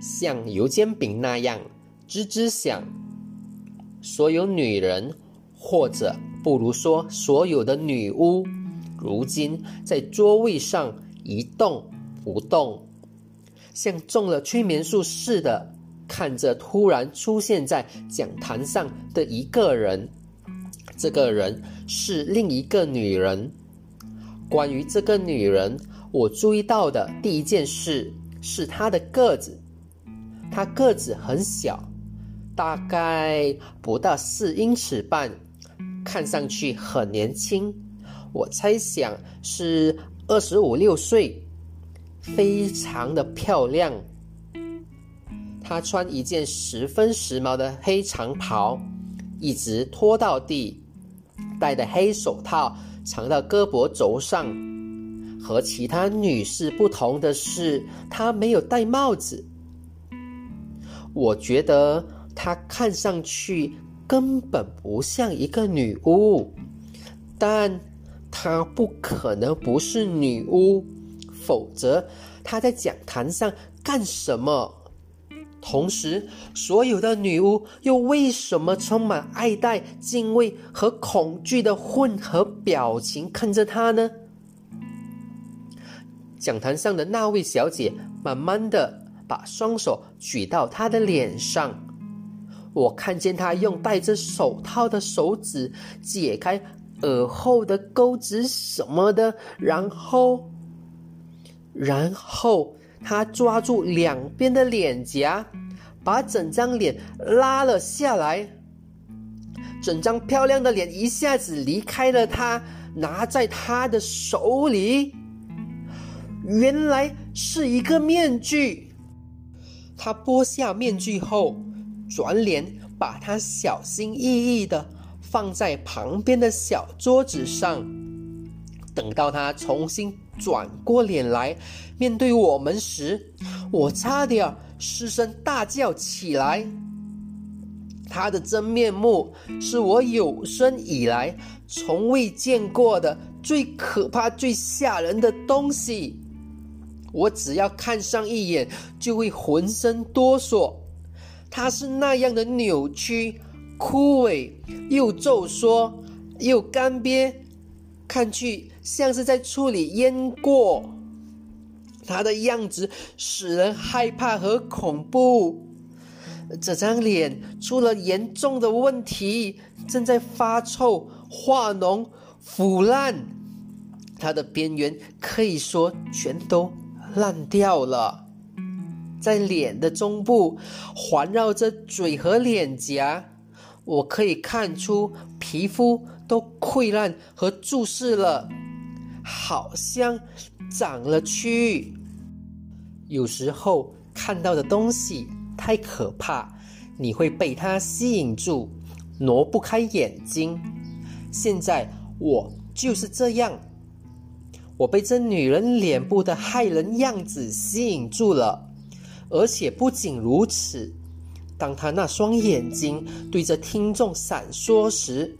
像油煎饼那样吱吱响。所有女人，或者不如说所有的女巫，如今在座位上一动不动，像中了催眠术似的看着突然出现在讲坛上的一个人。这个人是另一个女人。关于这个女人，我注意到的第一件事是她的个子。她个子很小，大概不到四英尺半，看上去很年轻。我猜想是二十五六岁，非常的漂亮。她穿一件十分时髦的黑长袍，一直拖到地，戴的黑手套。长到胳膊肘上，和其他女士不同的是，她没有戴帽子。我觉得她看上去根本不像一个女巫，但她不可能不是女巫，否则她在讲坛上干什么？同时，所有的女巫又为什么充满爱戴、敬畏和恐惧的混合表情看着她呢？讲坛上的那位小姐慢慢的把双手举到他的脸上，我看见他用戴着手套的手指解开耳后的钩子什么的，然后，然后。他抓住两边的脸颊，把整张脸拉了下来。整张漂亮的脸一下子离开了他，拿在他的手里，原来是一个面具。他剥下面具后，转脸把它小心翼翼的放在旁边的小桌子上。等到他重新转过脸来。面对我们时，我差点失声大叫起来。他的真面目是我有生以来从未见过的最可怕、最吓人的东西。我只要看上一眼，就会浑身哆嗦。他是那样的扭曲、枯萎，又皱缩，又干瘪，看去像是在处理烟过。他的样子使人害怕和恐怖。这张脸出了严重的问题，正在发臭、化脓、腐烂。它的边缘可以说全都烂掉了。在脸的中部，环绕着嘴和脸颊，我可以看出皮肤都溃烂和注视了，好像长了蛆。有时候看到的东西太可怕，你会被它吸引住，挪不开眼睛。现在我就是这样，我被这女人脸部的骇人样子吸引住了，而且不仅如此，当她那双眼睛对着听众闪烁时，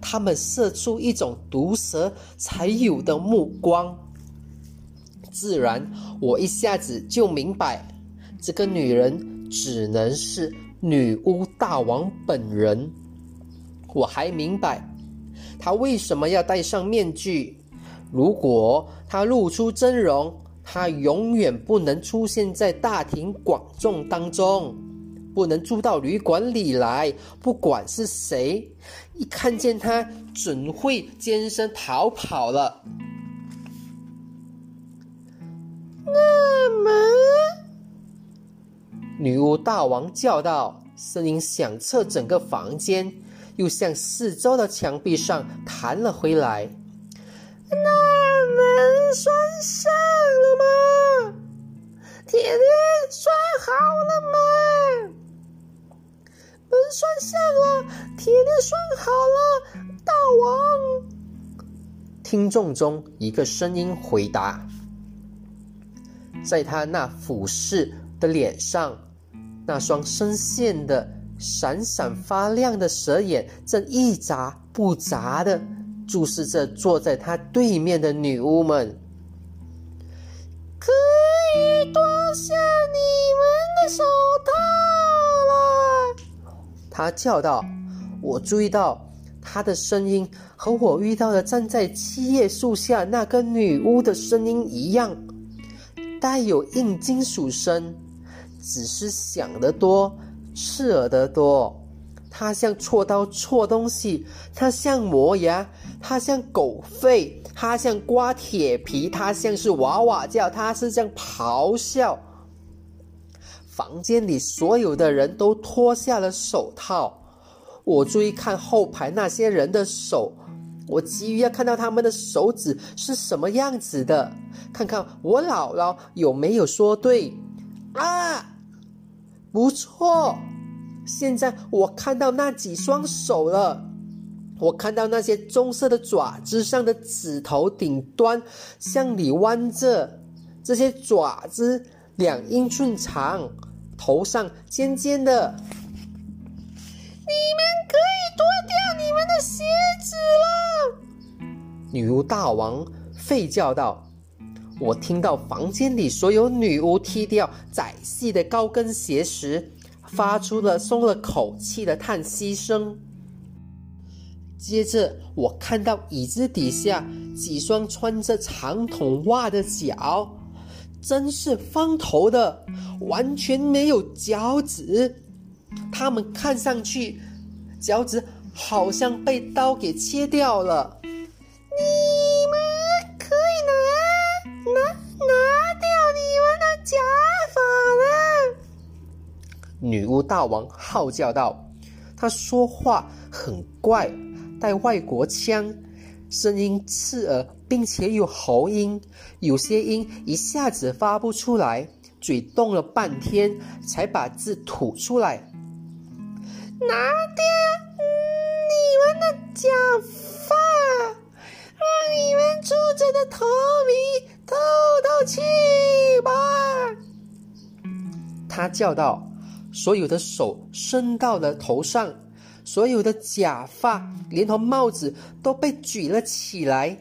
他们射出一种毒蛇才有的目光。自然，我一下子就明白，这个女人只能是女巫大王本人。我还明白，她为什么要戴上面具。如果她露出真容，她永远不能出现在大庭广众当中，不能住到旅馆里来。不管是谁，一看见她，准会尖声逃跑了。那么女巫大王叫道，声音响彻整个房间，又向四周的墙壁上弹了回来。那门栓上了吗？铁链拴好了吗？门栓上了，铁链拴好了。大王，听众中一个声音回答，在他那俯视的脸上。那双深陷的、闪闪发亮的蛇眼，正一眨不眨的注视着坐在他对面的女巫们。可以多。下你们的手套了！他叫道。我注意到他的声音和我遇到的站在七叶树下那个女巫的声音一样，带有硬金属声，只是响得多，刺耳得多。他像锉刀锉东西，他像磨牙，它像狗吠，它像刮铁皮，它像是哇哇叫，它是像咆哮。房间里所有的人都脱下了手套。我注意看后排那些人的手，我急于要看到他们的手指是什么样子的，看看我姥姥有没有说对。啊，不错，现在我看到那几双手了。我看到那些棕色的爪子上的指头顶端向里弯着，这些爪子两英寸长，头上尖尖的。你们可以脱掉你们的鞋子了，女巫大王吠叫道。我听到房间里所有女巫踢掉窄细的高跟鞋时，发出了松了口气的叹息声。接着，我看到椅子底下几双穿着长筒袜的脚，真是方头的，完全没有脚趾。他们看上去，脚趾好像被刀给切掉了。你们可以拿拿拿掉你们的假发了！女巫大王号叫道。他说话很怪，带外国腔，声音刺耳，并且有喉音，有些音一下子发不出来，嘴动了半天才把字吐出来。拿掉你们的假发，让你们住着的头皮透透气吧！他叫道。所有的手伸到了头上，所有的假发连同帽子都被举了起来。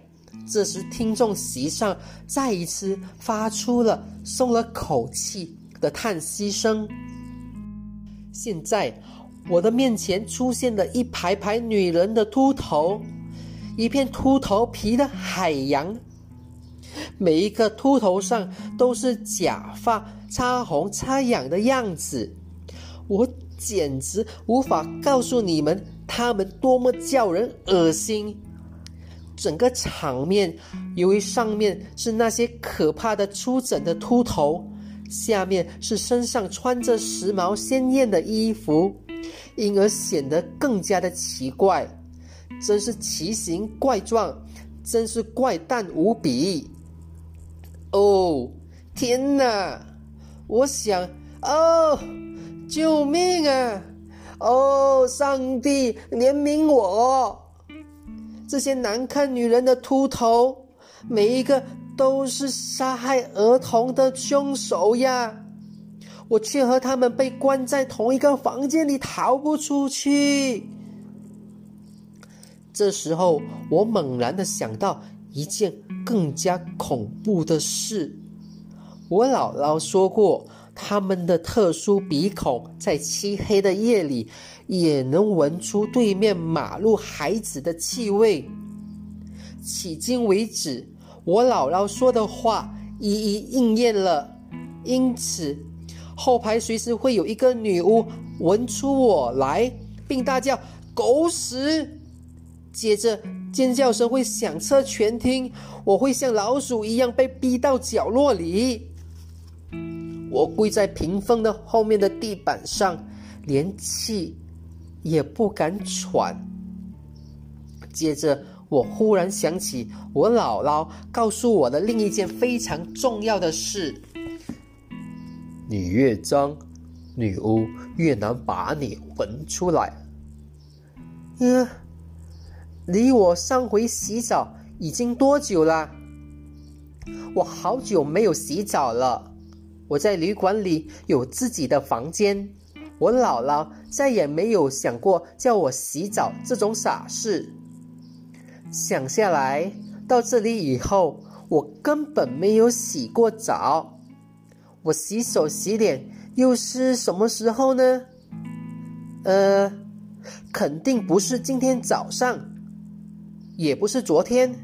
这时，听众席上再一次发出了松了口气的叹息声。现在。我的面前出现了一排排女人的秃头，一片秃头皮的海洋。每一个秃头上都是假发，擦红擦痒的样子。我简直无法告诉你们，他们多么叫人恶心。整个场面，由于上面是那些可怕的出疹的秃头，下面是身上穿着时髦鲜艳的衣服。因而显得更加的奇怪，真是奇形怪状，真是怪诞无比。哦，天哪！我想，哦，救命啊！哦，上帝怜悯我！这些难看女人的秃头，每一个都是杀害儿童的凶手呀！我却和他们被关在同一个房间里，逃不出去。这时候，我猛然的想到一件更加恐怖的事。我姥姥说过，他们的特殊鼻孔在漆黑的夜里也能闻出对面马路孩子的气味。迄今为止，我姥姥说的话一一应验了，因此。后排随时会有一个女巫闻出我来，并大叫“狗屎”，接着尖叫声会响彻全厅，我会像老鼠一样被逼到角落里。我跪在屏风的后面的地板上，连气也不敢喘。接着，我忽然想起我姥姥告诉我的另一件非常重要的事。你越脏，女巫越难把你闻出来。嗯，离我上回洗澡已经多久了？我好久没有洗澡了。我在旅馆里有自己的房间。我姥姥再也没有想过叫我洗澡这种傻事。想下来，到这里以后，我根本没有洗过澡。我洗手洗脸又是什么时候呢？呃，肯定不是今天早上，也不是昨天。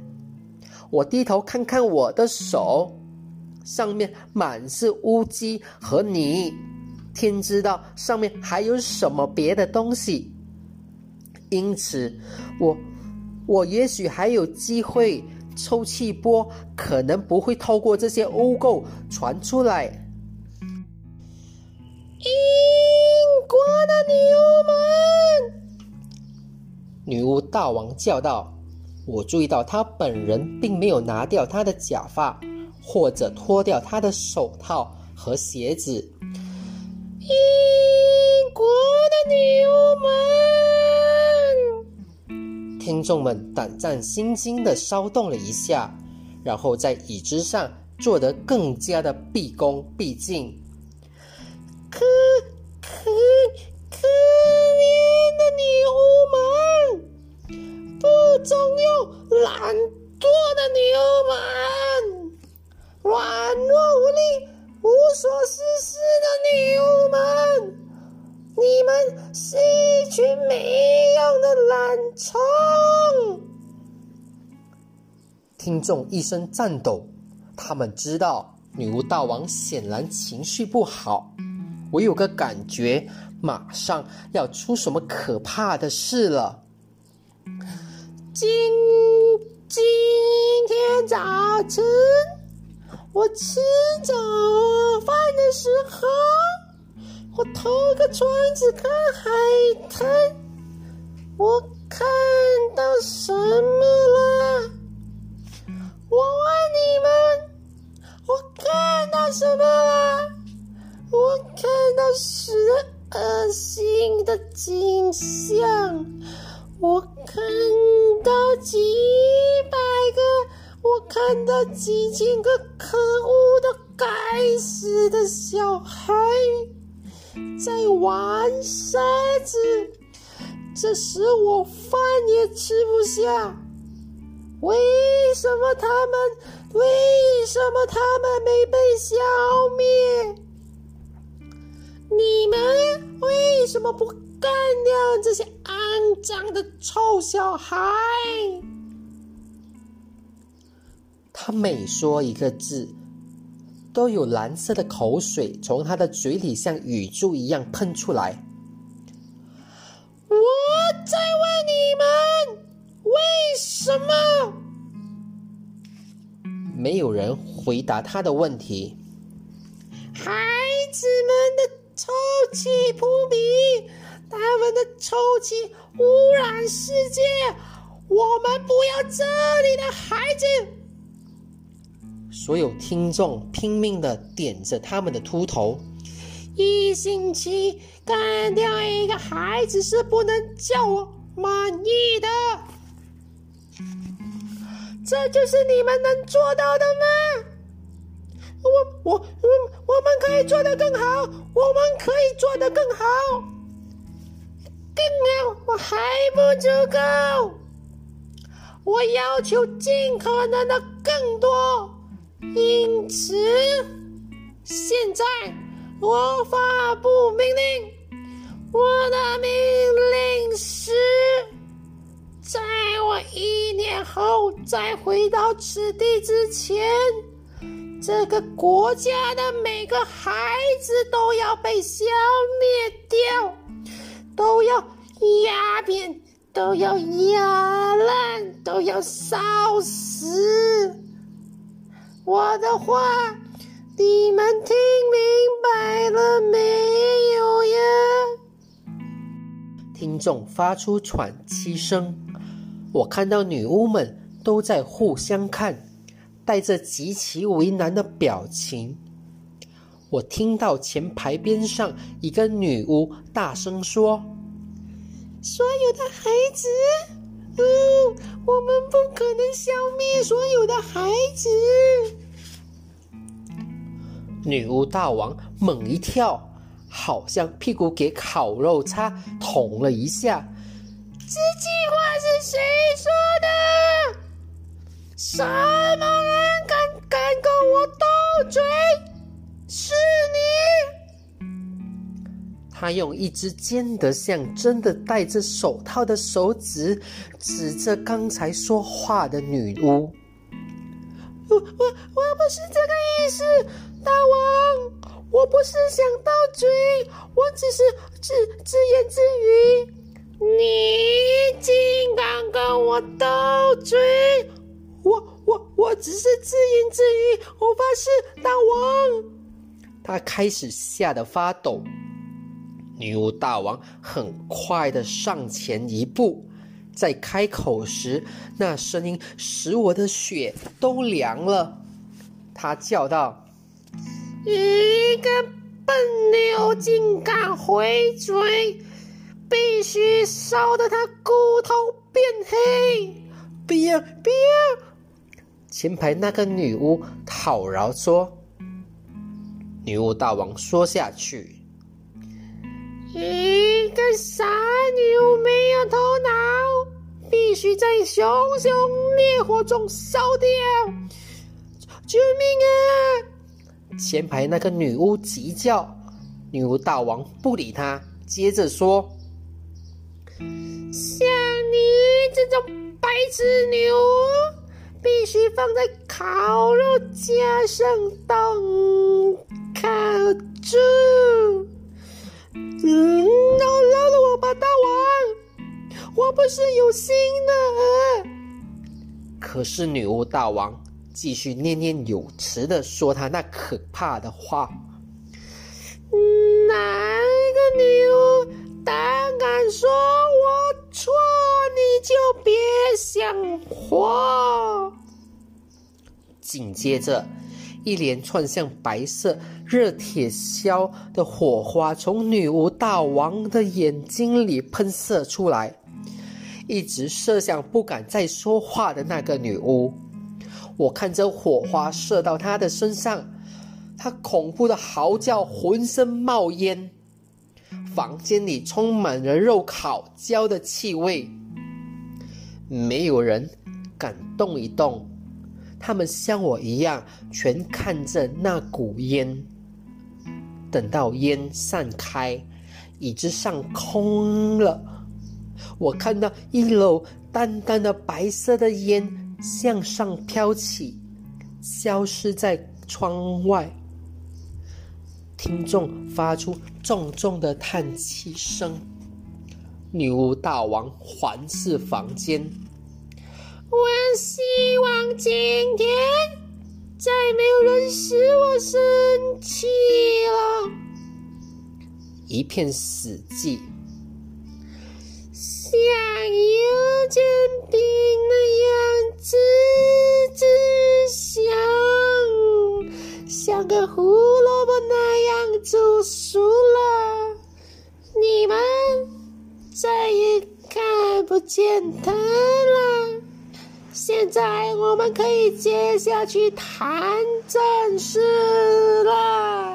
我低头看看我的手，上面满是污迹和泥，天知道上面还有什么别的东西。因此，我我也许还有机会，抽气波可能不会透过这些污垢传出来。英国的女巫们，女巫大王叫道：“我注意到他本人并没有拿掉他的假发，或者脱掉他的手套和鞋子。”英国的女巫们。听众们胆战心惊的骚动了一下，然后在椅子上坐得更加的毕恭毕敬。众一声颤抖，他们知道女巫大王显然情绪不好。我有个感觉，马上要出什么可怕的事了。今今天早晨，我吃早饭的时候。我偷个窗子看海滩，我看到什么了？我问你们，我看到什么了？我看到死恶心的景象，我看到几百个，我看到几千个可恶的该死的小孩。在玩沙子，这时我饭也吃不下。为什么他们？为什么他们没被消灭？你们为什么不干掉这些肮脏的臭小孩？他每说一个字。都有蓝色的口水从他的嘴里像雨珠一样喷出来。我在问你们，为什么？没有人回答他的问题。孩子们的臭气扑鼻，他们的臭气污染世界。我们不要这里的孩子。所有听众拼命的点着他们的秃头。一星期干掉一个孩子是不能叫我满意这就是你们能做到的吗？我我我我们可以做得更好，我们可以做得更好，更好，我还不足够。我要求尽可能的更多。因此，现在我发布命令。我的命令是，在我一年后再回到此地之前，这个国家的每个孩子都要被消灭掉，都要压扁，都要压烂，都要烧死。我的话，你们听明白了没有呀？听众发出喘气声。我看到女巫们都在互相看，带着极其为难的表情。我听到前排边上一个女巫大声说：“所有的孩子，嗯，我们不可能消灭所有的孩子。”女巫大王猛一跳，好像屁股给烤肉叉捅了一下。这句话是谁说的？什么人敢敢跟我斗嘴？是你！他用一只尖得像真的戴着手套的手指指着刚才说话的女巫。我我我不是这个意思，大王，我不是想到嘴，我只是自自言自语。你竟敢跟我斗嘴！我我我只是自言自语，我发誓，大王。他开始吓得发抖。女巫大王很快的上前一步，在开口时，那声音使我的血都凉了。他叫道：“一个笨牛竟敢回嘴！”必须烧得他骨头变黑！不要不要！前排那个女巫讨饶说。女巫大王说下去：“一个傻女巫没有头脑，必须在熊熊烈火中烧掉！救命啊！”前排那个女巫急叫。女巫大王不理她，接着说。像你这种白痴牛，必须放在烤肉架上当烤猪。嗯，饶饶了我吧，大王，我不是有心的。可是女巫大王继续念念有词的说他那可怕的话。哪个牛胆敢说我？错，你就别想活。紧接着，一连串像白色热铁锹的火花从女巫大王的眼睛里喷射出来，一直射向不敢再说话的那个女巫。我看着火花射到她的身上，她恐怖的嚎叫，浑身冒烟。房间里充满了肉烤焦的气味，没有人敢动一动。他们像我一样，全看着那股烟。等到烟散开，椅子上空了，我看到一楼淡淡的白色的烟向上飘起，消失在窗外。听众发出重重的叹气声。女巫大王环视房间，我希望今天再没有人使我生气了。一片死寂，像油煎饼那样滋滋香，像个胡萝卜那样。煮熟了，你们再也看不见他了。现在我们可以接下去谈正事了。